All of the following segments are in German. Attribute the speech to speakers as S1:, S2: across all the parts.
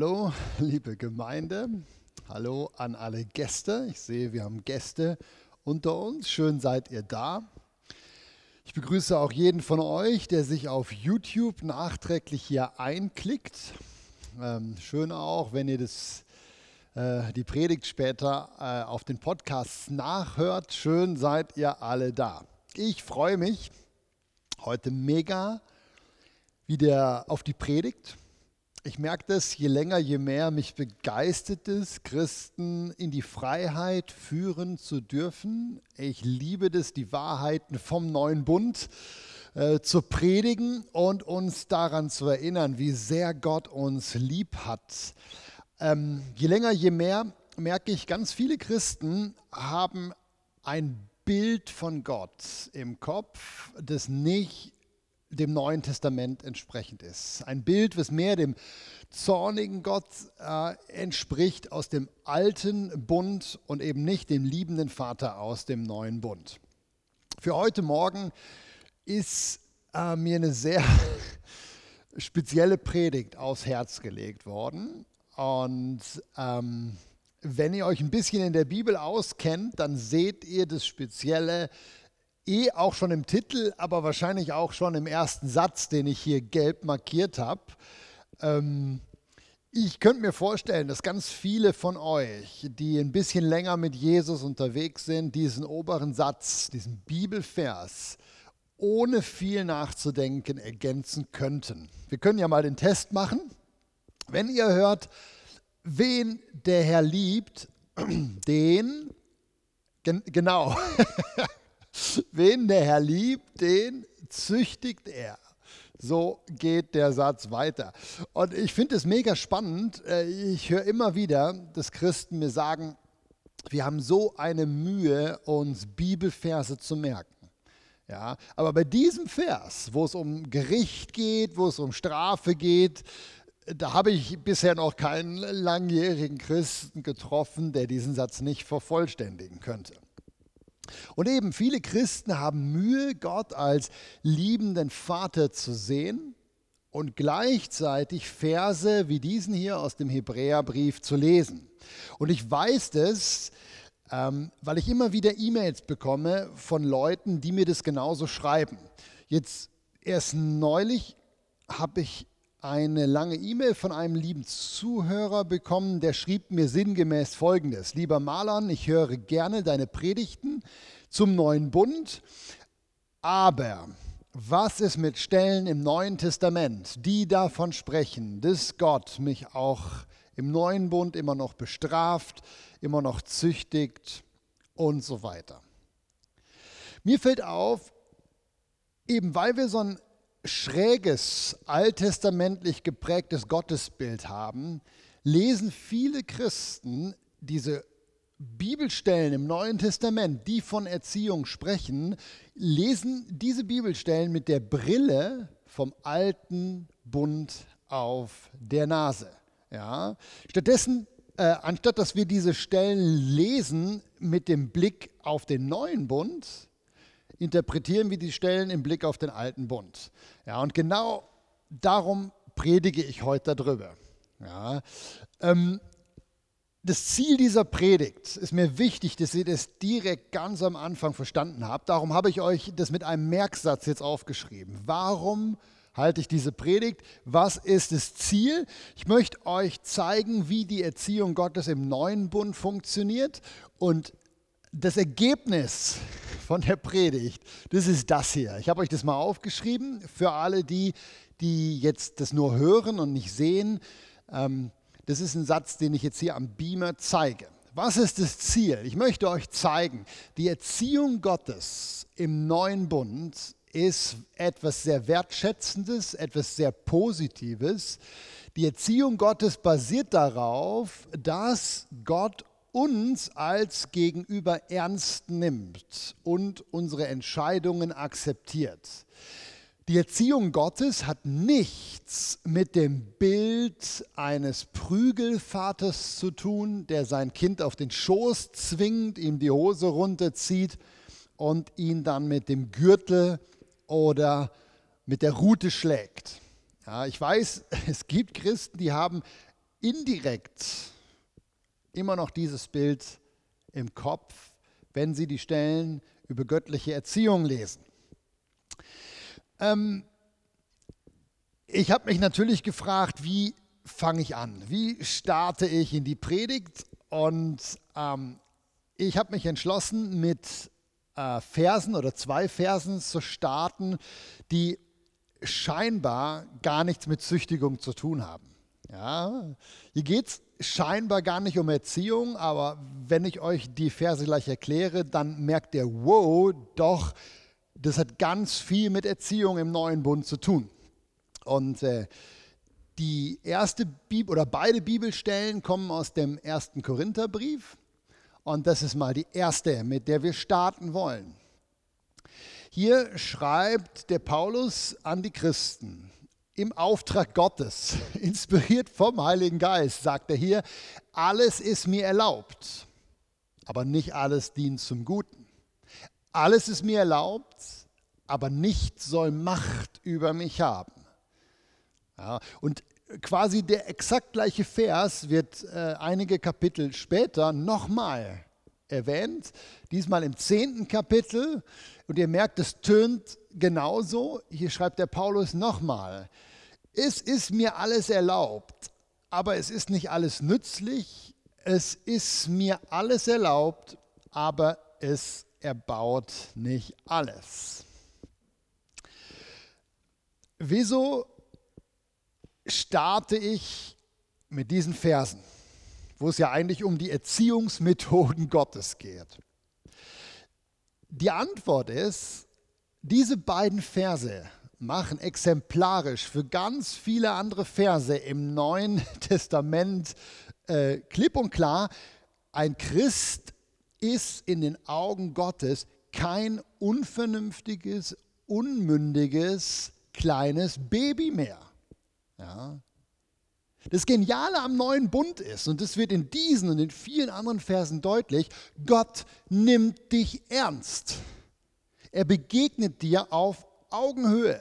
S1: Hallo, liebe Gemeinde. Hallo an alle Gäste. Ich sehe, wir haben Gäste unter uns. Schön seid ihr da. Ich begrüße auch jeden von euch, der sich auf YouTube nachträglich hier einklickt. Ähm, schön auch, wenn ihr das äh, die Predigt später äh, auf den Podcasts nachhört. Schön seid ihr alle da. Ich freue mich heute mega wieder auf die Predigt. Ich merke das, je länger, je mehr mich begeistert es, Christen in die Freiheit führen zu dürfen. Ich liebe das, die Wahrheiten vom neuen Bund äh, zu predigen und uns daran zu erinnern, wie sehr Gott uns lieb hat. Ähm, je länger, je mehr merke ich, ganz viele Christen haben ein Bild von Gott im Kopf, das nicht dem Neuen Testament entsprechend ist. Ein Bild, was mehr dem zornigen Gott äh, entspricht aus dem alten Bund und eben nicht dem liebenden Vater aus dem neuen Bund. Für heute Morgen ist äh, mir eine sehr spezielle Predigt aufs Herz gelegt worden. Und ähm, wenn ihr euch ein bisschen in der Bibel auskennt, dann seht ihr das Spezielle eh auch schon im Titel, aber wahrscheinlich auch schon im ersten Satz, den ich hier gelb markiert habe. Ähm, ich könnte mir vorstellen, dass ganz viele von euch, die ein bisschen länger mit Jesus unterwegs sind, diesen oberen Satz, diesen Bibelvers, ohne viel nachzudenken ergänzen könnten. Wir können ja mal den Test machen. Wenn ihr hört, wen der Herr liebt, den, gen, genau, wen der Herr liebt, den züchtigt er. So geht der Satz weiter. Und ich finde es mega spannend. Äh, ich höre immer wieder, dass Christen mir sagen, wir haben so eine Mühe, uns Bibelverse zu merken. Ja, aber bei diesem Vers, wo es um Gericht geht, wo es um Strafe geht, da habe ich bisher noch keinen langjährigen Christen getroffen, der diesen Satz nicht vervollständigen könnte. Und eben viele Christen haben Mühe, Gott als liebenden Vater zu sehen und gleichzeitig Verse wie diesen hier aus dem Hebräerbrief zu lesen. Und ich weiß das, ähm, weil ich immer wieder E-Mails bekomme von Leuten, die mir das genauso schreiben. Jetzt erst neulich habe ich eine lange E-Mail von einem lieben Zuhörer bekommen, der schrieb mir sinngemäß Folgendes. Lieber Malan, ich höre gerne deine Predigten zum neuen Bund, aber was ist mit Stellen im Neuen Testament, die davon sprechen, dass Gott mich auch im neuen Bund immer noch bestraft, immer noch züchtigt und so weiter? Mir fällt auf, eben weil wir so ein schräges, alttestamentlich geprägtes Gottesbild haben, lesen viele Christen diese Bibelstellen im Neuen Testament, die von Erziehung sprechen, lesen diese Bibelstellen mit der Brille vom alten Bund auf der Nase. Ja? Stattdessen, äh, anstatt dass wir diese Stellen lesen mit dem Blick auf den neuen Bund, interpretieren wir die Stellen im Blick auf den alten Bund. Ja, und genau darum predige ich heute darüber. Ja, ähm, das Ziel dieser Predigt ist mir wichtig, dass ihr das direkt ganz am Anfang verstanden habt. Darum habe ich euch das mit einem Merksatz jetzt aufgeschrieben. Warum halte ich diese Predigt? Was ist das Ziel? Ich möchte euch zeigen, wie die Erziehung Gottes im neuen Bund funktioniert und das Ergebnis von der Predigt, das ist das hier. Ich habe euch das mal aufgeschrieben für alle die, die jetzt das nur hören und nicht sehen. Ähm, das ist ein Satz, den ich jetzt hier am Beamer zeige. Was ist das Ziel? Ich möchte euch zeigen, die Erziehung Gottes im neuen Bund ist etwas sehr Wertschätzendes, etwas sehr Positives. Die Erziehung Gottes basiert darauf, dass Gott uns als Gegenüber ernst nimmt und unsere Entscheidungen akzeptiert. Die Erziehung Gottes hat nichts mit dem Bild eines Prügelvaters zu tun, der sein Kind auf den Schoß zwingt, ihm die Hose runterzieht und ihn dann mit dem Gürtel oder mit der Rute schlägt. Ja, ich weiß, es gibt Christen, die haben indirekt immer noch dieses Bild im Kopf, wenn sie die Stellen über göttliche Erziehung lesen. Ähm, ich habe mich natürlich gefragt, wie fange ich an? Wie starte ich in die Predigt? Und ähm, ich habe mich entschlossen, mit äh, Versen oder zwei Versen zu starten, die scheinbar gar nichts mit Züchtigung zu tun haben. Ja, hier geht es scheinbar gar nicht um Erziehung, aber wenn ich euch die Verse gleich erkläre, dann merkt ihr, wow, doch, das hat ganz viel mit Erziehung im neuen Bund zu tun. Und äh, die erste Bibel oder beide Bibelstellen kommen aus dem ersten Korintherbrief. Und das ist mal die erste, mit der wir starten wollen. Hier schreibt der Paulus an die Christen im Auftrag Gottes, inspiriert vom Heiligen Geist, sagt er hier, alles ist mir erlaubt, aber nicht alles dient zum Guten. Alles ist mir erlaubt, aber nichts soll Macht über mich haben. Ja, und quasi der exakt gleiche Vers wird äh, einige Kapitel später nochmal erwähnt, diesmal im zehnten Kapitel. Und ihr merkt, es tönt genauso. Hier schreibt der Paulus nochmal, es ist mir alles erlaubt, aber es ist nicht alles nützlich. Es ist mir alles erlaubt, aber es erbaut nicht alles. Wieso starte ich mit diesen Versen, wo es ja eigentlich um die Erziehungsmethoden Gottes geht? Die Antwort ist, diese beiden Verse machen exemplarisch für ganz viele andere Verse im Neuen Testament äh, klipp und klar, ein Christ ist in den Augen Gottes kein unvernünftiges, unmündiges, kleines Baby mehr. Ja. Das Geniale am neuen Bund ist, und das wird in diesen und in vielen anderen Versen deutlich, Gott nimmt dich ernst. Er begegnet dir auf Augenhöhe.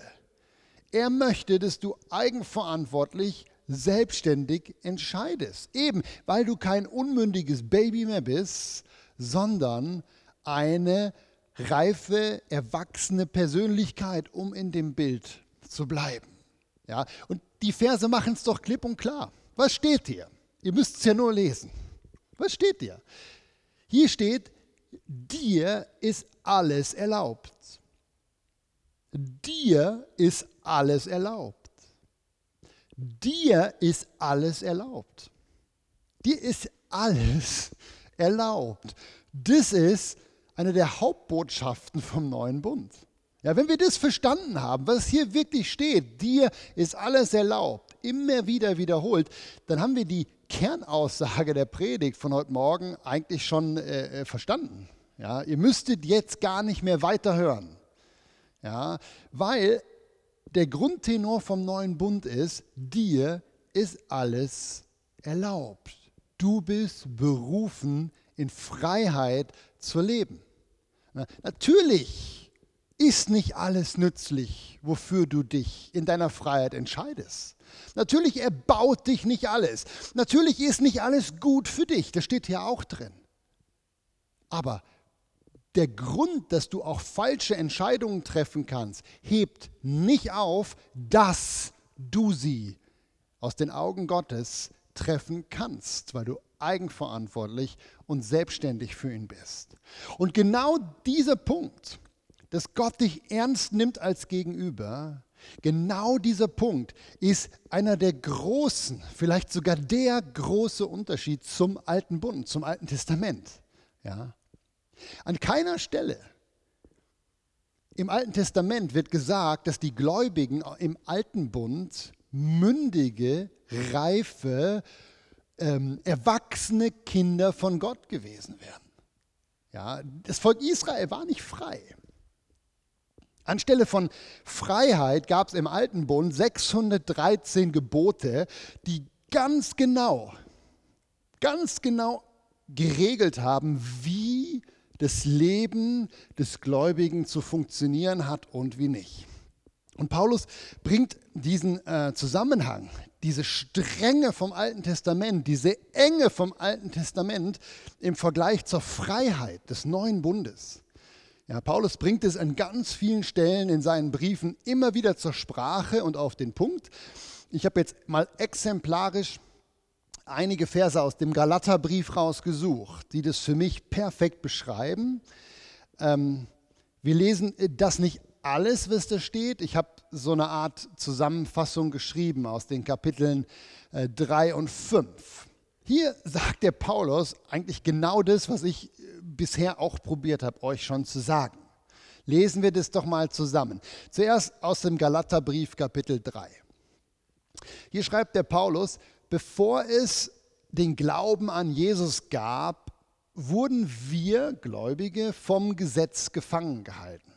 S1: Er möchte, dass du eigenverantwortlich, selbstständig entscheidest. Eben, weil du kein unmündiges Baby mehr bist, sondern eine reife, erwachsene Persönlichkeit, um in dem Bild zu bleiben. Ja, und die Verse machen es doch klipp und klar. Was steht hier? Ihr müsst es ja nur lesen. Was steht hier? Hier steht, dir ist alles erlaubt. Dir ist alles erlaubt. Dir ist alles erlaubt. Dir ist alles erlaubt. Das ist eine der Hauptbotschaften vom neuen Bund. Ja, wenn wir das verstanden haben, was hier wirklich steht, dir ist alles erlaubt, immer wieder wiederholt, dann haben wir die Kernaussage der Predigt von heute Morgen eigentlich schon äh, äh verstanden. Ja, ihr müsstet jetzt gar nicht mehr weiterhören. Ja, weil der Grundtenor vom neuen Bund ist, dir ist alles erlaubt. Du bist berufen, in Freiheit zu leben. Na, natürlich ist nicht alles nützlich, wofür du dich in deiner Freiheit entscheidest. Natürlich erbaut dich nicht alles. Natürlich ist nicht alles gut für dich. Das steht hier auch drin. Aber der Grund, dass du auch falsche Entscheidungen treffen kannst, hebt nicht auf, dass du sie aus den Augen Gottes treffen kannst, weil du eigenverantwortlich und selbstständig für ihn bist. Und genau dieser Punkt, dass Gott dich ernst nimmt als Gegenüber, genau dieser Punkt ist einer der großen, vielleicht sogar der große Unterschied zum alten Bund, zum alten Testament. Ja? An keiner Stelle im Alten Testament wird gesagt, dass die Gläubigen im alten Bund mündige, reife, ähm, erwachsene Kinder von Gott gewesen wären. Ja, das Volk Israel war nicht frei. Anstelle von Freiheit gab es im Alten Bund 613 Gebote, die ganz genau, ganz genau geregelt haben, wie das Leben des Gläubigen zu funktionieren hat und wie nicht. Und Paulus bringt diesen äh, Zusammenhang, diese Strenge vom Alten Testament, diese Enge vom Alten Testament im Vergleich zur Freiheit des neuen Bundes. Ja, Paulus bringt es an ganz vielen Stellen in seinen Briefen immer wieder zur Sprache und auf den Punkt. Ich habe jetzt mal exemplarisch einige Verse aus dem Galaterbrief rausgesucht, die das für mich perfekt beschreiben. Ähm, wir lesen das nicht alles, was da steht. Ich habe so eine Art Zusammenfassung geschrieben aus den Kapiteln äh, 3 und 5. Hier sagt der Paulus eigentlich genau das, was ich äh, bisher auch probiert habe, euch schon zu sagen. Lesen wir das doch mal zusammen. Zuerst aus dem Galaterbrief Kapitel 3. Hier schreibt der Paulus, bevor es den Glauben an Jesus gab, wurden wir Gläubige vom Gesetz gefangen gehalten.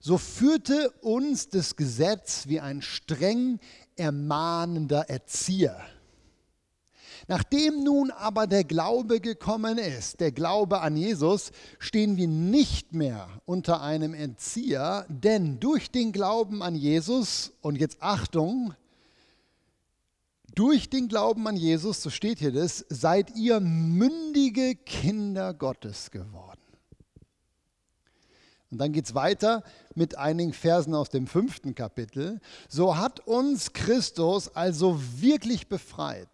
S1: So führte uns das Gesetz wie ein streng ermahnender Erzieher. Nachdem nun aber der Glaube gekommen ist, der Glaube an Jesus, stehen wir nicht mehr unter einem Erzieher, denn durch den Glauben an Jesus, und jetzt Achtung, durch den Glauben an Jesus, so steht hier das, seid ihr mündige Kinder Gottes geworden. Und dann geht es weiter mit einigen Versen aus dem fünften Kapitel. So hat uns Christus also wirklich befreit.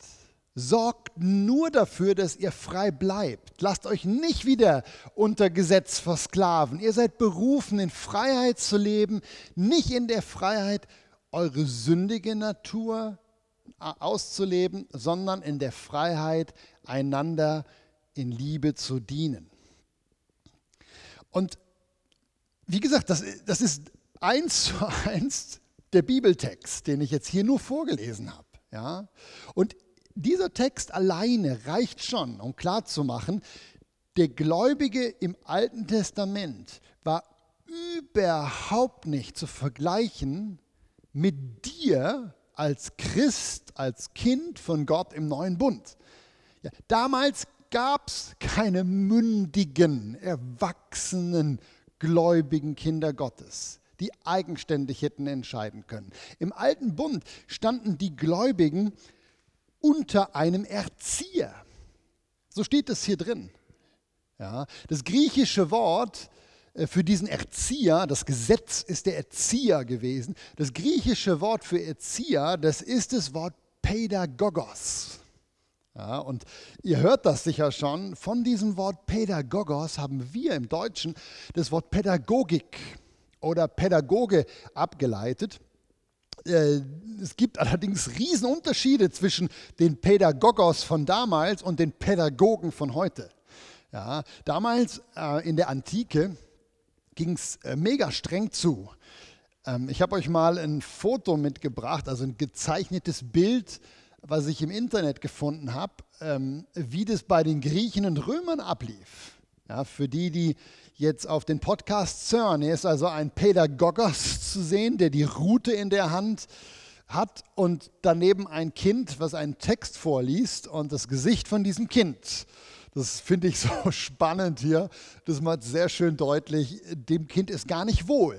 S1: Sorgt nur dafür, dass ihr frei bleibt. Lasst euch nicht wieder unter Gesetz versklaven. Ihr seid berufen, in Freiheit zu leben, nicht in der Freiheit, eure sündige Natur auszuleben, sondern in der Freiheit, einander in Liebe zu dienen. Und wie gesagt, das, das ist eins zu eins der Bibeltext, den ich jetzt hier nur vorgelesen habe. Ja? Und dieser Text alleine reicht schon, um klarzumachen, der Gläubige im Alten Testament war überhaupt nicht zu vergleichen mit dir als Christ, als Kind von Gott im neuen Bund. Ja, damals gab es keine mündigen, erwachsenen, gläubigen Kinder Gottes, die eigenständig hätten entscheiden können. Im alten Bund standen die Gläubigen unter einem Erzieher. So steht es hier drin. Ja, das griechische Wort äh, für diesen Erzieher, das Gesetz ist der Erzieher gewesen. Das griechische Wort für Erzieher, das ist das Wort Pädagogos. Ja, und ihr hört das sicher schon, von diesem Wort Pädagogos haben wir im Deutschen das Wort Pädagogik oder Pädagoge abgeleitet. Äh, es gibt allerdings Riesenunterschiede zwischen den Pädagogos von damals und den Pädagogen von heute. Ja, damals äh, in der Antike ging es äh, mega streng zu. Ähm, ich habe euch mal ein Foto mitgebracht, also ein gezeichnetes Bild, was ich im Internet gefunden habe, ähm, wie das bei den Griechen und Römern ablief. Ja, für die, die jetzt auf den Podcast hören, hier ist also ein Pädagogos zu sehen, der die Route in der Hand hat und daneben ein Kind, was einen Text vorliest und das Gesicht von diesem Kind das finde ich so spannend hier. Das macht sehr schön deutlich, dem Kind ist gar nicht wohl.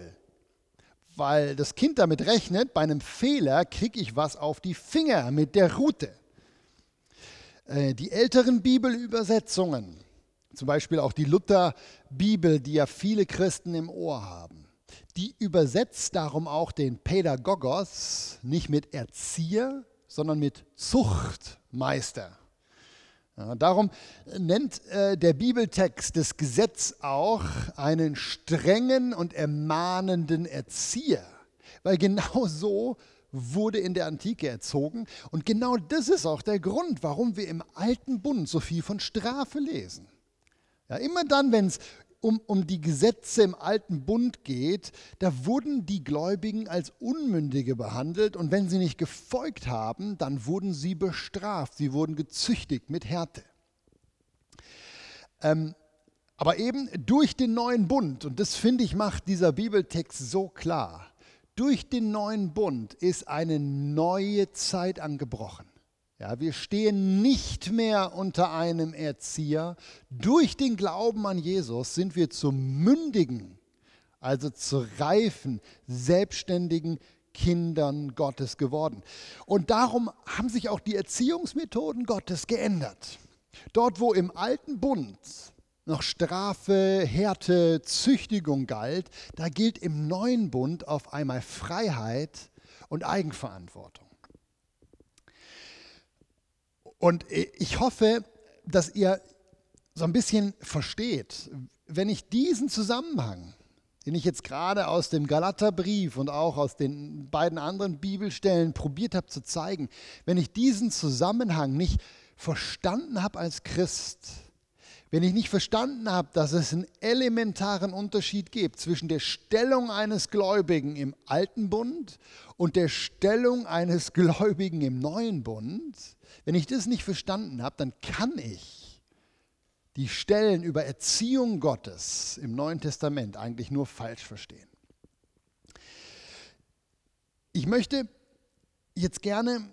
S1: Weil das Kind damit rechnet, bei einem Fehler kriege ich was auf die Finger mit der Rute. Äh, die älteren Bibelübersetzungen, zum Beispiel auch die Luther-Bibel, die ja viele Christen im Ohr haben, die übersetzt darum auch den Pädagogos nicht mit Erzieher, sondern mit Zuchtmeister. Ja, darum nennt äh, der Bibeltext das Gesetz auch einen strengen und ermahnenden Erzieher, weil genau so wurde in der Antike erzogen und genau das ist auch der Grund, warum wir im alten Bund so viel von Strafe lesen. Ja, immer dann, wenn es um, um die Gesetze im alten Bund geht, da wurden die Gläubigen als Unmündige behandelt und wenn sie nicht gefolgt haben, dann wurden sie bestraft, sie wurden gezüchtigt mit Härte. Ähm, aber eben durch den neuen Bund, und das finde ich macht dieser Bibeltext so klar, durch den neuen Bund ist eine neue Zeit angebrochen. Ja, wir stehen nicht mehr unter einem Erzieher. Durch den Glauben an Jesus sind wir zu mündigen, also zu reifen, selbstständigen Kindern Gottes geworden. Und darum haben sich auch die Erziehungsmethoden Gottes geändert. Dort, wo im alten Bund noch Strafe, Härte, Züchtigung galt, da gilt im neuen Bund auf einmal Freiheit und Eigenverantwortung. Und ich hoffe, dass ihr so ein bisschen versteht, wenn ich diesen Zusammenhang, den ich jetzt gerade aus dem Galaterbrief und auch aus den beiden anderen Bibelstellen probiert habe zu zeigen, wenn ich diesen Zusammenhang nicht verstanden habe als Christ, wenn ich nicht verstanden habe, dass es einen elementaren Unterschied gibt zwischen der Stellung eines Gläubigen im alten Bund und der Stellung eines Gläubigen im neuen Bund, wenn ich das nicht verstanden habe, dann kann ich die Stellen über Erziehung Gottes im Neuen Testament eigentlich nur falsch verstehen. Ich möchte jetzt gerne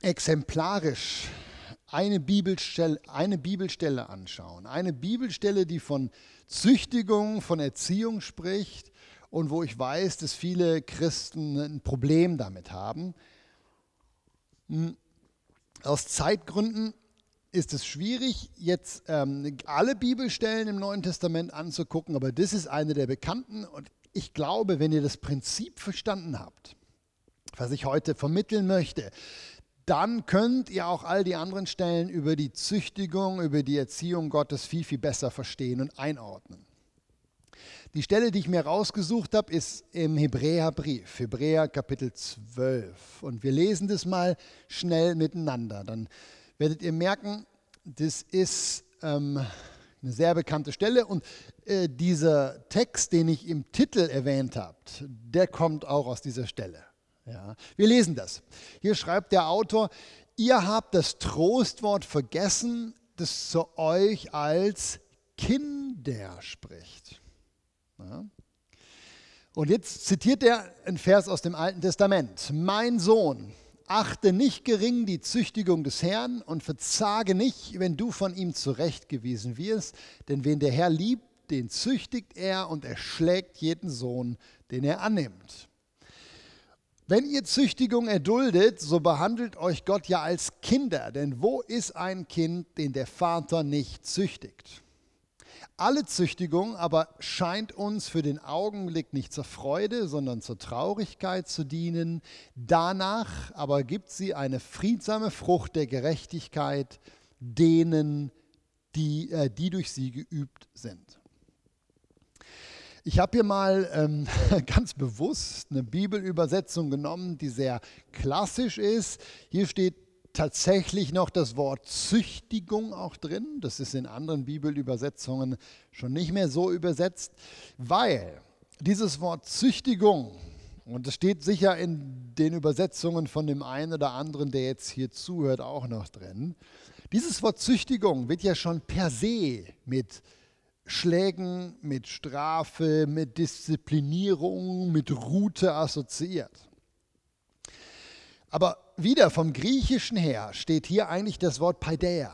S1: exemplarisch eine Bibelstelle, eine Bibelstelle anschauen. Eine Bibelstelle, die von Züchtigung, von Erziehung spricht und wo ich weiß, dass viele Christen ein Problem damit haben. Hm, aus Zeitgründen ist es schwierig, jetzt ähm, alle Bibelstellen im Neuen Testament anzugucken, aber das ist eine der bekannten und ich glaube, wenn ihr das Prinzip verstanden habt, was ich heute vermitteln möchte, dann könnt ihr auch all die anderen Stellen über die Züchtigung, über die Erziehung Gottes viel, viel besser verstehen und einordnen. Die Stelle, die ich mir rausgesucht habe, ist im Hebräerbrief, Hebräer Kapitel 12. Und wir lesen das mal schnell miteinander. Dann werdet ihr merken, das ist ähm, eine sehr bekannte Stelle. Und äh, dieser Text, den ich im Titel erwähnt habe, der kommt auch aus dieser Stelle. Ja, wir lesen das. Hier schreibt der Autor, ihr habt das Trostwort vergessen, das zu euch als Kinder spricht. Ja. Und jetzt zitiert er ein Vers aus dem Alten Testament. Mein Sohn, achte nicht gering die Züchtigung des Herrn und verzage nicht, wenn du von ihm zurechtgewiesen wirst, denn wen der Herr liebt, den züchtigt er und er schlägt jeden Sohn, den er annimmt. Wenn ihr Züchtigung erduldet, so behandelt euch Gott ja als Kinder, denn wo ist ein Kind, den der Vater nicht züchtigt? Alle Züchtigung aber scheint uns für den Augenblick nicht zur Freude, sondern zur Traurigkeit zu dienen. Danach aber gibt sie eine friedsame Frucht der Gerechtigkeit denen, die, äh, die durch sie geübt sind. Ich habe hier mal ähm, ganz bewusst eine Bibelübersetzung genommen, die sehr klassisch ist. Hier steht tatsächlich noch das Wort Züchtigung auch drin. Das ist in anderen Bibelübersetzungen schon nicht mehr so übersetzt, weil dieses Wort Züchtigung, und das steht sicher in den Übersetzungen von dem einen oder anderen, der jetzt hier zuhört, auch noch drin, dieses Wort Züchtigung wird ja schon per se mit Schlägen, mit Strafe, mit Disziplinierung, mit Route assoziiert. Aber wieder vom Griechischen her steht hier eigentlich das Wort Paideia.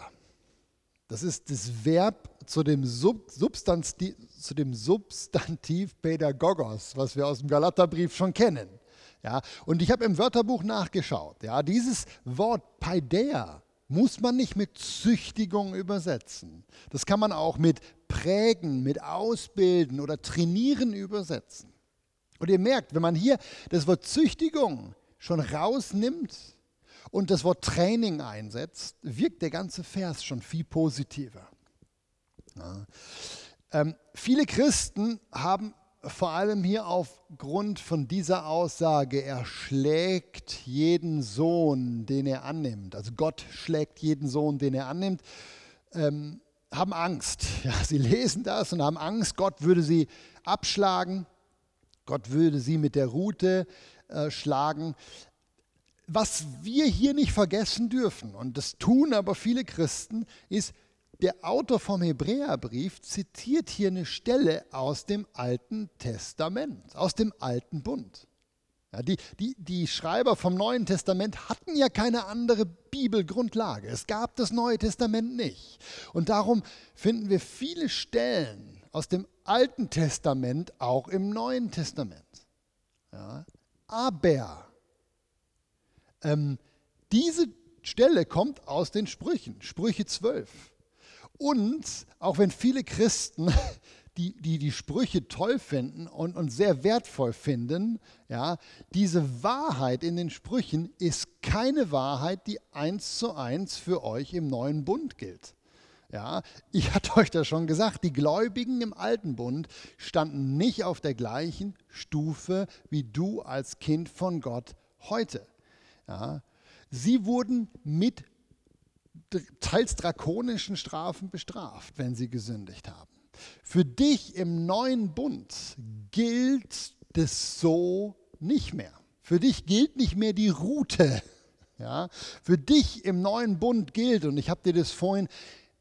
S1: Das ist das Verb zu dem, Sub Substantiv, zu dem Substantiv Pädagogos, was wir aus dem Galaterbrief schon kennen. Ja, und ich habe im Wörterbuch nachgeschaut. Ja, dieses Wort Paideia muss man nicht mit Züchtigung übersetzen. Das kann man auch mit prägen, mit ausbilden oder trainieren übersetzen. Und ihr merkt, wenn man hier das Wort Züchtigung schon rausnimmt und das Wort Training einsetzt, wirkt der ganze Vers schon viel positiver. Ja. Ähm, viele Christen haben vor allem hier aufgrund von dieser Aussage, er schlägt jeden Sohn, den er annimmt. Also Gott schlägt jeden Sohn, den er annimmt. Ähm, haben Angst. Ja, sie lesen das und haben Angst, Gott würde sie abschlagen, Gott würde sie mit der Rute äh, schlagen. Was wir hier nicht vergessen dürfen, und das tun aber viele Christen, ist, der Autor vom Hebräerbrief zitiert hier eine Stelle aus dem Alten Testament, aus dem Alten Bund. Ja, die, die, die Schreiber vom Neuen Testament hatten ja keine andere Bibelgrundlage. Es gab das Neue Testament nicht. Und darum finden wir viele Stellen aus dem Alten Testament auch im Neuen Testament. Ja, aber ähm, diese Stelle kommt aus den Sprüchen, Sprüche 12. Und auch wenn viele Christen die, die die Sprüche toll finden und, und sehr wertvoll finden, ja, diese Wahrheit in den Sprüchen ist keine Wahrheit, die eins zu eins für euch im neuen Bund gilt. Ja, ich hatte euch das schon gesagt, die Gläubigen im alten Bund standen nicht auf der gleichen Stufe wie du als Kind von Gott heute. Ja, sie wurden mit teils drakonischen Strafen bestraft, wenn sie gesündigt haben. Für dich im neuen Bund gilt das so nicht mehr. Für dich gilt nicht mehr die Route. Ja? Für dich im neuen Bund gilt, und ich habe dir das vorhin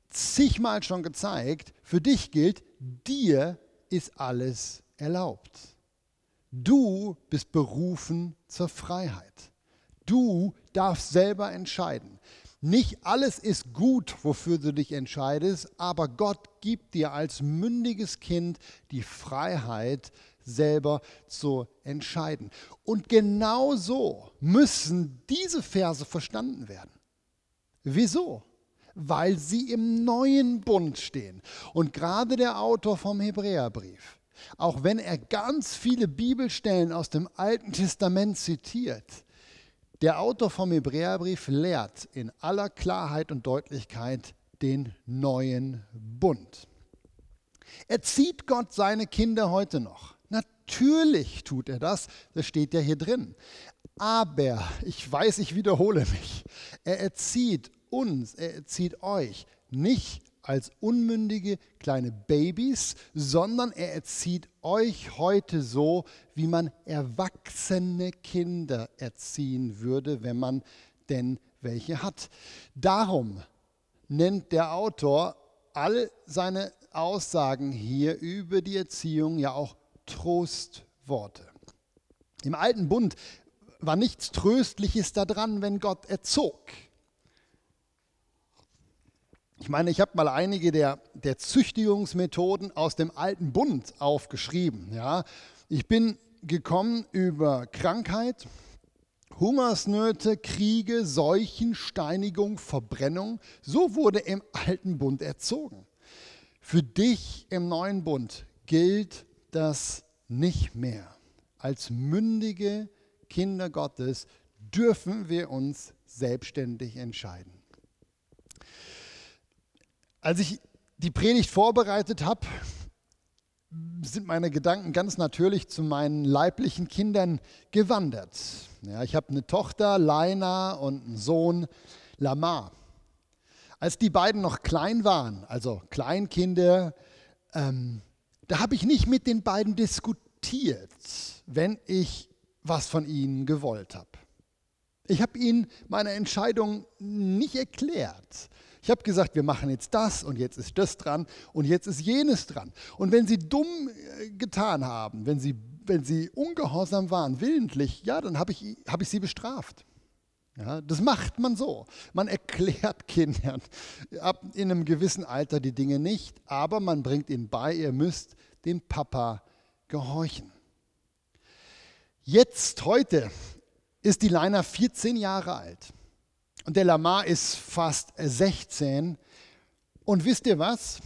S1: zigmal schon gezeigt, für dich gilt, dir ist alles erlaubt. Du bist berufen zur Freiheit. Du darfst selber entscheiden. Nicht alles ist gut, wofür du dich entscheidest, aber Gott gibt dir als mündiges Kind die Freiheit, selber zu entscheiden. Und genau so müssen diese Verse verstanden werden. Wieso? Weil sie im neuen Bund stehen. Und gerade der Autor vom Hebräerbrief, auch wenn er ganz viele Bibelstellen aus dem Alten Testament zitiert, der Autor vom Hebräerbrief lehrt in aller Klarheit und Deutlichkeit den neuen Bund. Erzieht Gott seine Kinder heute noch? Natürlich tut er das, das steht ja hier drin. Aber, ich weiß, ich wiederhole mich, er erzieht uns, er erzieht euch nicht als unmündige kleine Babys, sondern er erzieht euch heute so, wie man erwachsene Kinder erziehen würde, wenn man denn welche hat. Darum nennt der Autor all seine Aussagen hier über die Erziehung ja auch Trostworte. Im alten Bund war nichts Tröstliches daran, wenn Gott erzog. Ich meine, ich habe mal einige der, der Züchtigungsmethoden aus dem alten Bund aufgeschrieben. Ja. Ich bin gekommen über Krankheit, Hungersnöte, Kriege, Seuchen, Steinigung, Verbrennung. So wurde im alten Bund erzogen. Für dich im neuen Bund gilt das nicht mehr. Als mündige Kinder Gottes dürfen wir uns selbstständig entscheiden. Als ich die Predigt vorbereitet habe, sind meine Gedanken ganz natürlich zu meinen leiblichen Kindern gewandert. Ja, ich habe eine Tochter, Laina, und einen Sohn, Lamar. Als die beiden noch klein waren, also Kleinkinder, ähm, da habe ich nicht mit den beiden diskutiert, wenn ich was von ihnen gewollt habe. Ich habe ihnen meine Entscheidung nicht erklärt. Ich habe gesagt, wir machen jetzt das und jetzt ist das dran und jetzt ist jenes dran. Und wenn sie dumm äh, getan haben, wenn sie, wenn sie ungehorsam waren, willentlich, ja, dann habe ich, hab ich sie bestraft. Ja, das macht man so. Man erklärt Kindern ab in einem gewissen Alter die Dinge nicht, aber man bringt ihnen bei, ihr müsst dem Papa gehorchen. Jetzt, heute, ist die Leiner 14 Jahre alt. Und der Lamar ist fast 16. Und wisst ihr was?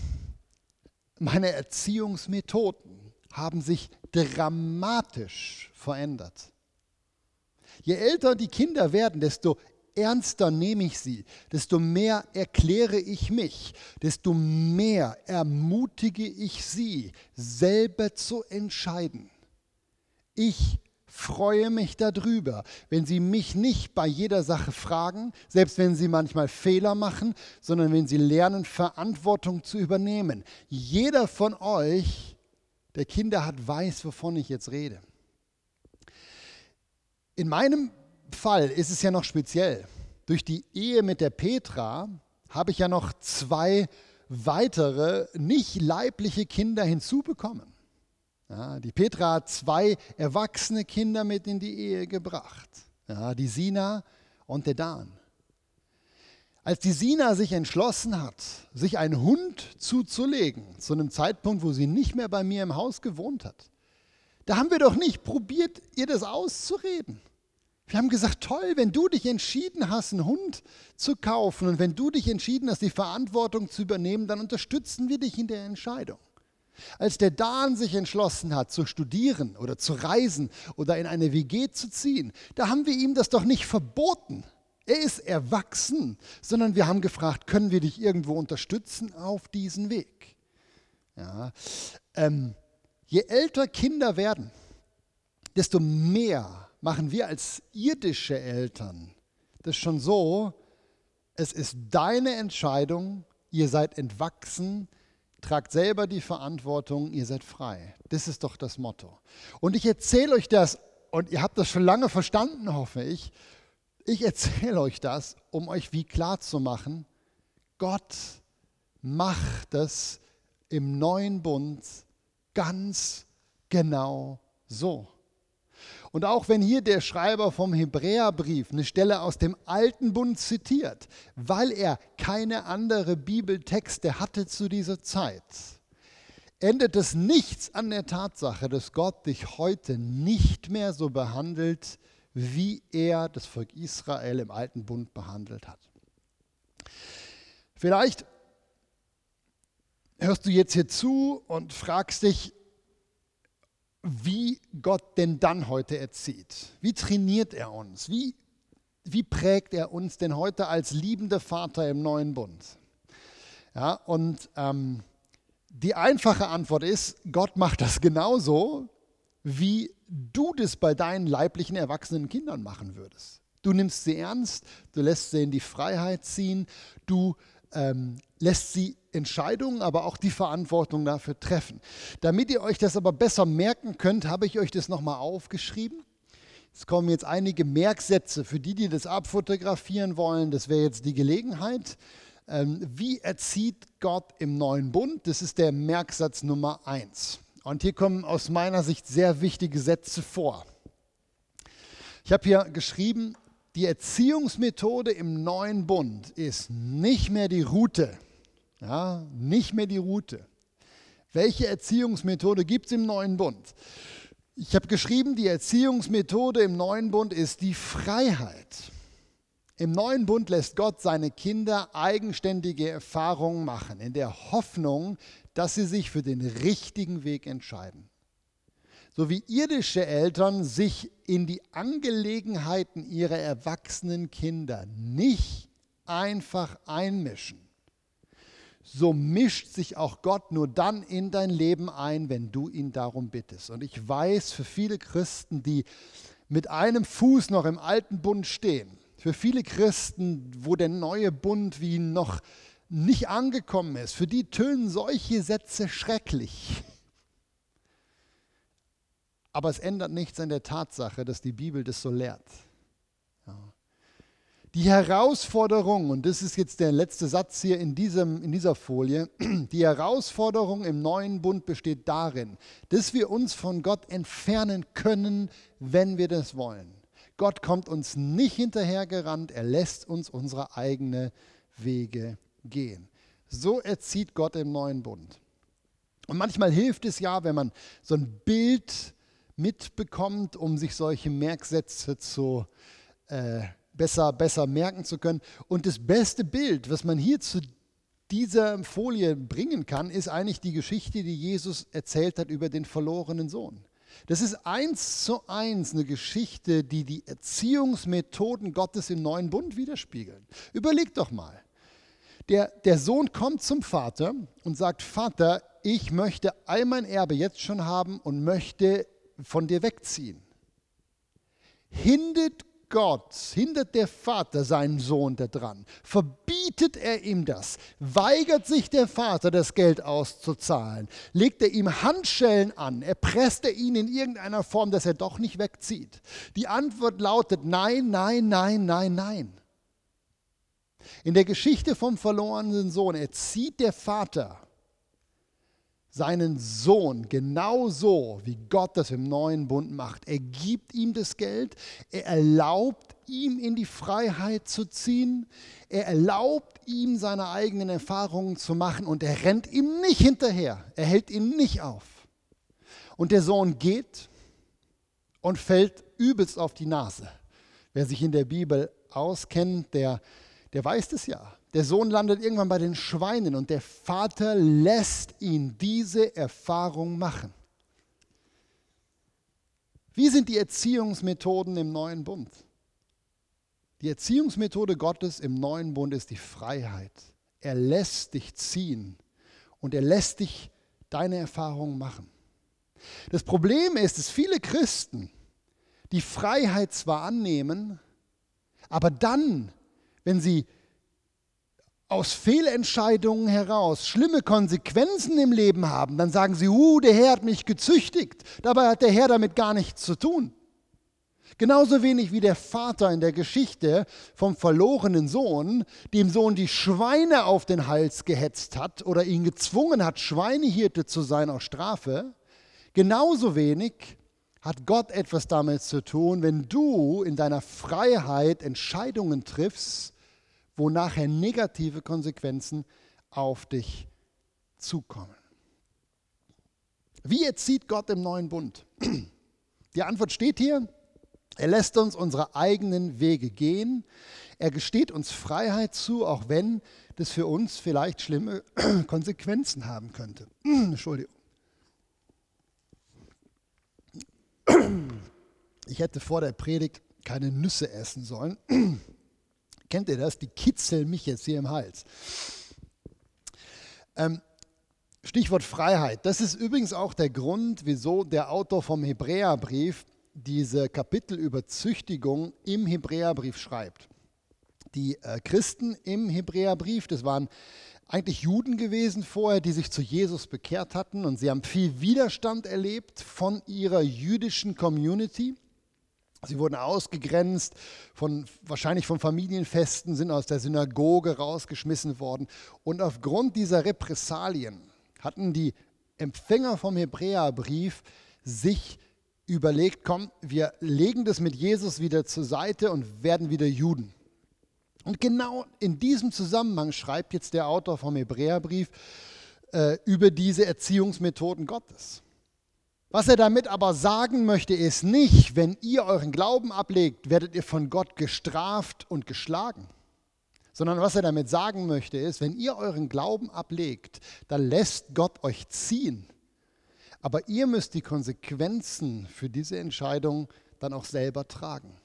S1: Meine Erziehungsmethoden haben sich dramatisch verändert. Je älter die Kinder werden, desto ernster nehme ich sie, desto mehr erkläre ich mich, desto mehr ermutige ich sie, selber zu entscheiden. Ich freue mich darüber, wenn Sie mich nicht bei jeder Sache fragen, selbst wenn Sie manchmal Fehler machen, sondern wenn Sie lernen, Verantwortung zu übernehmen. Jeder von euch, der Kinder hat, weiß, wovon ich jetzt rede. In meinem Fall ist es ja noch speziell. Durch die Ehe mit der Petra habe ich ja noch zwei weitere nicht leibliche Kinder hinzubekommen. Ja, die Petra hat zwei erwachsene Kinder mit in die Ehe gebracht. Ja, die Sina und der Dan. Als die Sina sich entschlossen hat, sich einen Hund zuzulegen, zu einem Zeitpunkt, wo sie nicht mehr bei mir im Haus gewohnt hat, da haben wir doch nicht probiert, ihr das auszureden. Wir haben gesagt, toll, wenn du dich entschieden hast, einen Hund zu kaufen und wenn du dich entschieden hast, die Verantwortung zu übernehmen, dann unterstützen wir dich in der Entscheidung. Als der Dan sich entschlossen hat, zu studieren oder zu reisen oder in eine WG zu ziehen, da haben wir ihm das doch nicht verboten. Er ist erwachsen, sondern wir haben gefragt, können wir dich irgendwo unterstützen auf diesen Weg? Ja, ähm, je älter Kinder werden, desto mehr machen wir als irdische Eltern das schon so, es ist deine Entscheidung, ihr seid entwachsen, tragt selber die Verantwortung, ihr seid frei. Das ist doch das Motto. Und ich erzähle euch das, und ihr habt das schon lange verstanden, hoffe ich. Ich erzähle euch das, um euch wie klar zu machen, Gott macht es im neuen Bund ganz genau so. Und auch wenn hier der Schreiber vom Hebräerbrief eine Stelle aus dem Alten Bund zitiert, weil er keine andere Bibeltexte hatte zu dieser Zeit, ändert es nichts an der Tatsache, dass Gott dich heute nicht mehr so behandelt, wie er das Volk Israel im Alten Bund behandelt hat. Vielleicht hörst du jetzt hier zu und fragst dich, wie Gott denn dann heute erzieht. Wie trainiert er uns? Wie, wie prägt er uns denn heute als liebender Vater im neuen Bund? Ja, und ähm, die einfache Antwort ist, Gott macht das genauso, wie du das bei deinen leiblichen erwachsenen Kindern machen würdest. Du nimmst sie ernst, du lässt sie in die Freiheit ziehen, du ähm, lässt sie Entscheidungen, aber auch die Verantwortung dafür treffen. Damit ihr euch das aber besser merken könnt, habe ich euch das nochmal aufgeschrieben. Es kommen jetzt einige Merksätze für die, die das abfotografieren wollen. Das wäre jetzt die Gelegenheit. Ähm, wie erzieht Gott im neuen Bund? Das ist der Merksatz Nummer eins. Und hier kommen aus meiner Sicht sehr wichtige Sätze vor. Ich habe hier geschrieben, die Erziehungsmethode im neuen Bund ist nicht mehr die Route, ja, nicht mehr die Route. Welche Erziehungsmethode gibt es im neuen Bund? Ich habe geschrieben, die Erziehungsmethode im neuen Bund ist die Freiheit. Im neuen Bund lässt Gott seine Kinder eigenständige Erfahrungen machen, in der Hoffnung, dass sie sich für den richtigen Weg entscheiden so wie irdische Eltern sich in die Angelegenheiten ihrer erwachsenen Kinder nicht einfach einmischen, so mischt sich auch Gott nur dann in dein Leben ein, wenn du ihn darum bittest. Und ich weiß, für viele Christen, die mit einem Fuß noch im alten Bund stehen, für viele Christen, wo der neue Bund wie noch nicht angekommen ist, für die tönen solche Sätze schrecklich. Aber es ändert nichts an der Tatsache, dass die Bibel das so lehrt. Ja. Die Herausforderung, und das ist jetzt der letzte Satz hier in, diesem, in dieser Folie, die Herausforderung im neuen Bund besteht darin, dass wir uns von Gott entfernen können, wenn wir das wollen. Gott kommt uns nicht hinterhergerannt, er lässt uns unsere eigenen Wege gehen. So erzieht Gott im neuen Bund. Und manchmal hilft es ja, wenn man so ein Bild mitbekommt, um sich solche Merksätze zu, äh, besser, besser merken zu können. Und das beste Bild, was man hier zu dieser Folie bringen kann, ist eigentlich die Geschichte, die Jesus erzählt hat über den verlorenen Sohn. Das ist eins zu eins eine Geschichte, die die Erziehungsmethoden Gottes im neuen Bund widerspiegeln. Überleg doch mal. Der, der Sohn kommt zum Vater und sagt, Vater, ich möchte all mein Erbe jetzt schon haben und möchte von dir wegziehen. hindert Gott, hindert der Vater seinen Sohn daran, verbietet er ihm das, weigert sich der Vater, das Geld auszuzahlen, legt er ihm Handschellen an, erpresst er ihn in irgendeiner Form, dass er doch nicht wegzieht. Die Antwort lautet nein, nein, nein, nein, nein. In der Geschichte vom verlorenen Sohn erzieht der Vater seinen Sohn genauso, wie Gott das im neuen Bund macht. Er gibt ihm das Geld, er erlaubt ihm in die Freiheit zu ziehen, er erlaubt ihm seine eigenen Erfahrungen zu machen und er rennt ihm nicht hinterher, er hält ihn nicht auf. Und der Sohn geht und fällt übelst auf die Nase. Wer sich in der Bibel auskennt, der, der weiß es ja. Der Sohn landet irgendwann bei den Schweinen und der Vater lässt ihn diese Erfahrung machen. Wie sind die Erziehungsmethoden im neuen Bund? Die Erziehungsmethode Gottes im neuen Bund ist die Freiheit. Er lässt dich ziehen und er lässt dich deine Erfahrungen machen. Das Problem ist, dass viele Christen die Freiheit zwar annehmen, aber dann, wenn sie aus Fehlentscheidungen heraus schlimme Konsequenzen im Leben haben, dann sagen sie, uh, der Herr hat mich gezüchtigt. Dabei hat der Herr damit gar nichts zu tun. Genauso wenig wie der Vater in der Geschichte vom verlorenen Sohn, dem Sohn die Schweine auf den Hals gehetzt hat oder ihn gezwungen hat, Schweinehirte zu sein aus Strafe, genauso wenig hat Gott etwas damit zu tun, wenn du in deiner Freiheit Entscheidungen triffst, wo nachher negative Konsequenzen auf dich zukommen. Wie erzieht Gott im neuen Bund? Die Antwort steht hier. Er lässt uns unsere eigenen Wege gehen. Er gesteht uns Freiheit zu, auch wenn das für uns vielleicht schlimme Konsequenzen haben könnte. Entschuldigung. Ich hätte vor der Predigt keine Nüsse essen sollen. Kennt ihr das? Die kitzeln mich jetzt hier im Hals. Ähm, Stichwort Freiheit. Das ist übrigens auch der Grund, wieso der Autor vom Hebräerbrief diese Kapitel über Züchtigung im Hebräerbrief schreibt. Die äh, Christen im Hebräerbrief, das waren eigentlich Juden gewesen vorher, die sich zu Jesus bekehrt hatten und sie haben viel Widerstand erlebt von ihrer jüdischen Community. Sie wurden ausgegrenzt, von, wahrscheinlich von Familienfesten, sind aus der Synagoge rausgeschmissen worden. Und aufgrund dieser Repressalien hatten die Empfänger vom Hebräerbrief sich überlegt, komm, wir legen das mit Jesus wieder zur Seite und werden wieder Juden. Und genau in diesem Zusammenhang schreibt jetzt der Autor vom Hebräerbrief äh, über diese Erziehungsmethoden Gottes. Was er damit aber sagen möchte, ist nicht, wenn ihr euren Glauben ablegt, werdet ihr von Gott gestraft und geschlagen. Sondern was er damit sagen möchte, ist, wenn ihr euren Glauben ablegt, dann lässt Gott euch ziehen. Aber ihr müsst die Konsequenzen für diese Entscheidung dann auch selber tragen.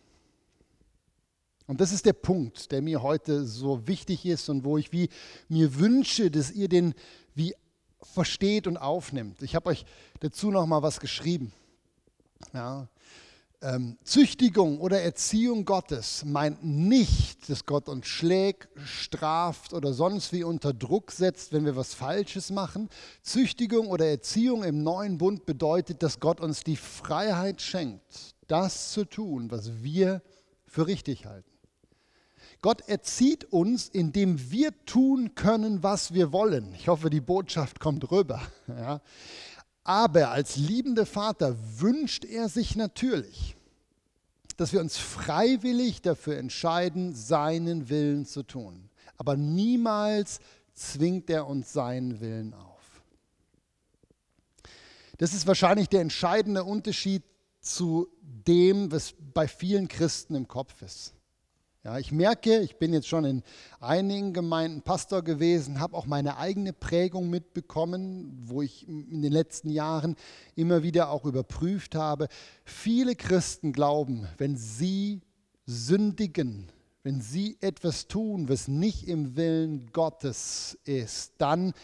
S1: Und das ist der Punkt, der mir heute so wichtig ist und wo ich wie mir wünsche, dass ihr den wie versteht und aufnimmt. Ich habe euch dazu noch mal was geschrieben. Ja. Ähm, Züchtigung oder Erziehung Gottes meint nicht, dass Gott uns schlägt, straft oder sonst wie unter Druck setzt, wenn wir was Falsches machen. Züchtigung oder Erziehung im neuen Bund bedeutet, dass Gott uns die Freiheit schenkt, das zu tun, was wir für richtig halten. Gott erzieht uns, indem wir tun können, was wir wollen. Ich hoffe, die Botschaft kommt rüber. Ja. Aber als liebender Vater wünscht er sich natürlich, dass wir uns freiwillig dafür entscheiden, seinen Willen zu tun. Aber niemals zwingt er uns seinen Willen auf. Das ist wahrscheinlich der entscheidende Unterschied zu dem, was bei vielen Christen im Kopf ist. Ja, ich merke, ich bin jetzt schon in einigen Gemeinden Pastor gewesen, habe auch meine eigene Prägung mitbekommen, wo ich in den letzten Jahren immer wieder auch überprüft habe. Viele Christen glauben, wenn sie sündigen, wenn sie etwas tun, was nicht im Willen Gottes ist, dann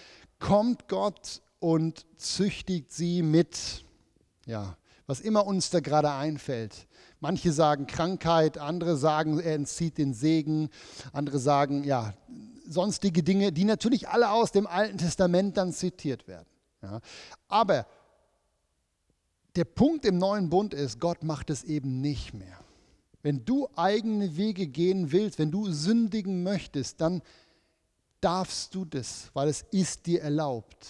S1: kommt Gott und züchtigt sie mit ja, was immer uns da gerade einfällt. Manche sagen Krankheit, andere sagen, er entzieht den Segen, andere sagen, ja, sonstige Dinge, die natürlich alle aus dem Alten Testament dann zitiert werden. Ja. Aber der Punkt im neuen Bund ist, Gott macht es eben nicht mehr. Wenn du eigene Wege gehen willst, wenn du sündigen möchtest, dann darfst du das, weil es ist dir erlaubt.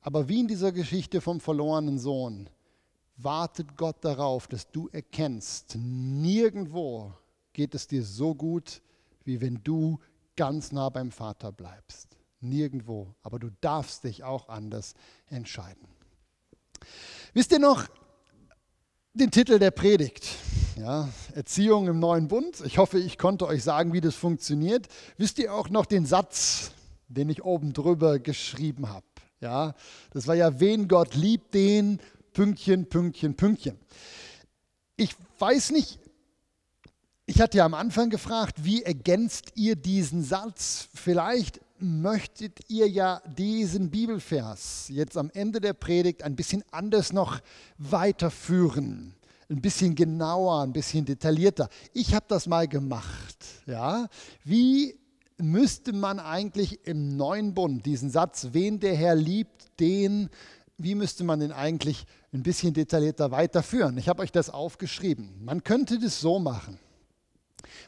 S1: Aber wie in dieser Geschichte vom verlorenen Sohn, wartet Gott darauf, dass du erkennst, nirgendwo geht es dir so gut, wie wenn du ganz nah beim Vater bleibst. Nirgendwo. Aber du darfst dich auch anders entscheiden. Wisst ihr noch den Titel der Predigt? Ja, Erziehung im neuen Bund. Ich hoffe, ich konnte euch sagen, wie das funktioniert. Wisst ihr auch noch den Satz, den ich oben drüber geschrieben habe? Ja, das war ja, wen Gott liebt, den Pünktchen, Pünktchen, Pünktchen. Ich weiß nicht, ich hatte ja am Anfang gefragt, wie ergänzt ihr diesen Satz? Vielleicht möchtet ihr ja diesen Bibelvers jetzt am Ende der Predigt ein bisschen anders noch weiterführen. Ein bisschen genauer, ein bisschen detaillierter. Ich habe das mal gemacht. Ja? Wie müsste man eigentlich im neuen Bund diesen Satz, wen der Herr liebt, den, wie müsste man den eigentlich ein bisschen detaillierter weiterführen? Ich habe euch das aufgeschrieben. Man könnte das so machen.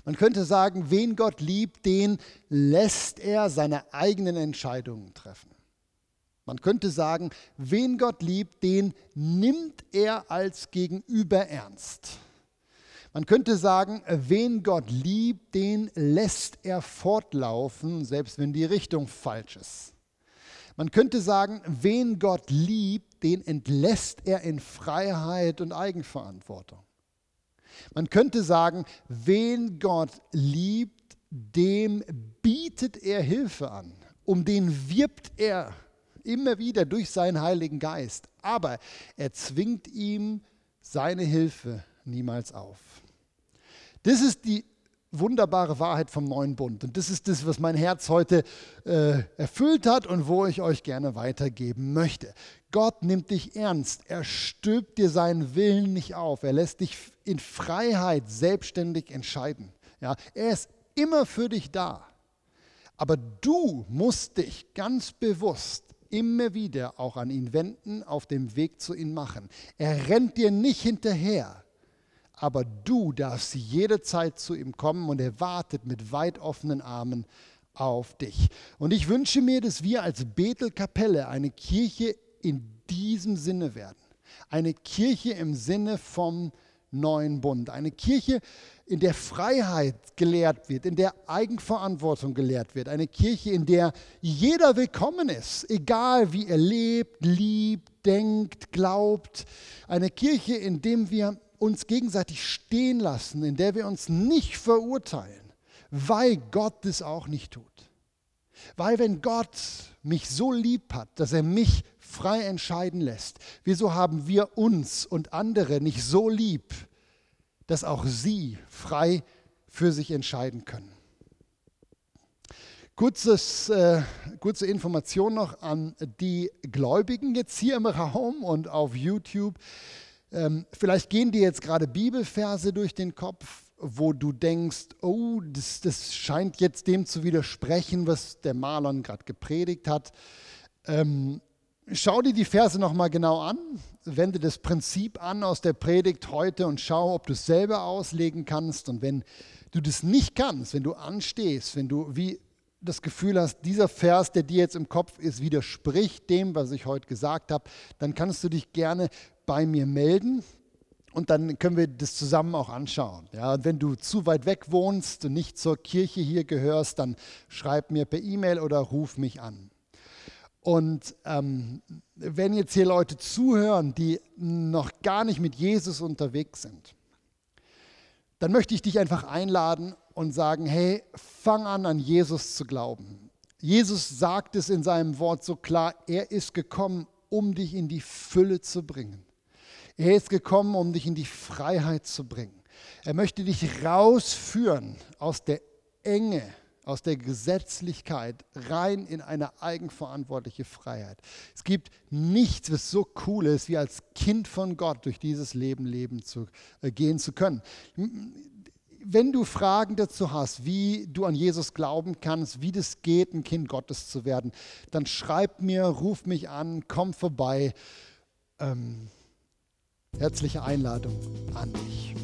S1: Man könnte sagen, wen Gott liebt, den lässt er seine eigenen Entscheidungen treffen. Man könnte sagen, wen Gott liebt, den nimmt er als Gegenüber ernst. Man könnte sagen, wen Gott liebt, den lässt er fortlaufen, selbst wenn die Richtung falsch ist. Man könnte sagen, wen Gott liebt, den entlässt er in Freiheit und Eigenverantwortung. Man könnte sagen, wen Gott liebt, dem bietet er Hilfe an. Um den wirbt er immer wieder durch seinen Heiligen Geist. Aber er zwingt ihm seine Hilfe niemals auf. Das ist die wunderbare Wahrheit vom neuen Bund. Und das ist das, was mein Herz heute äh, erfüllt hat und wo ich euch gerne weitergeben möchte. Gott nimmt dich ernst. Er stülpt dir seinen Willen nicht auf. Er lässt dich in Freiheit selbstständig entscheiden. Ja, er ist immer für dich da. Aber du musst dich ganz bewusst immer wieder auch an ihn wenden, auf dem Weg zu ihm machen. Er rennt dir nicht hinterher aber du darfst jederzeit zu ihm kommen und er wartet mit weit offenen Armen auf dich. Und ich wünsche mir, dass wir als Bethel-Kapelle eine Kirche in diesem Sinne werden. Eine Kirche im Sinne vom neuen Bund. Eine Kirche, in der Freiheit gelehrt wird, in der Eigenverantwortung gelehrt wird. Eine Kirche, in der jeder willkommen ist, egal wie er lebt, liebt, denkt, glaubt. Eine Kirche, in der wir uns gegenseitig stehen lassen, in der wir uns nicht verurteilen, weil Gott das auch nicht tut. Weil wenn Gott mich so lieb hat, dass er mich frei entscheiden lässt, wieso haben wir uns und andere nicht so lieb, dass auch sie frei für sich entscheiden können? Kurzes, äh, kurze Information noch an die Gläubigen jetzt hier im Raum und auf YouTube. Ähm, vielleicht gehen dir jetzt gerade Bibelverse durch den Kopf, wo du denkst, oh, das, das scheint jetzt dem zu widersprechen, was der Marlon gerade gepredigt hat. Ähm, schau dir die Verse nochmal genau an, wende das Prinzip an aus der Predigt heute und schau, ob du es selber auslegen kannst. Und wenn du das nicht kannst, wenn du anstehst, wenn du wie das Gefühl hast, dieser Vers, der dir jetzt im Kopf ist, widerspricht dem, was ich heute gesagt habe, dann kannst du dich gerne bei mir melden und dann können wir das zusammen auch anschauen. Ja, und wenn du zu weit weg wohnst und nicht zur Kirche hier gehörst, dann schreib mir per E-Mail oder ruf mich an. Und ähm, wenn jetzt hier Leute zuhören, die noch gar nicht mit Jesus unterwegs sind, dann möchte ich dich einfach einladen und sagen, hey, fang an, an Jesus zu glauben. Jesus sagt es in seinem Wort so klar, er ist gekommen, um dich in die Fülle zu bringen. Er ist gekommen, um dich in die Freiheit zu bringen. Er möchte dich rausführen aus der Enge, aus der Gesetzlichkeit rein in eine eigenverantwortliche Freiheit. Es gibt nichts, was so cool ist, wie als Kind von Gott durch dieses Leben leben zu äh, gehen zu können. Wenn du Fragen dazu hast, wie du an Jesus glauben kannst, wie das geht, ein Kind Gottes zu werden, dann schreib mir, ruf mich an, komm vorbei. Ähm, herzliche Einladung an dich.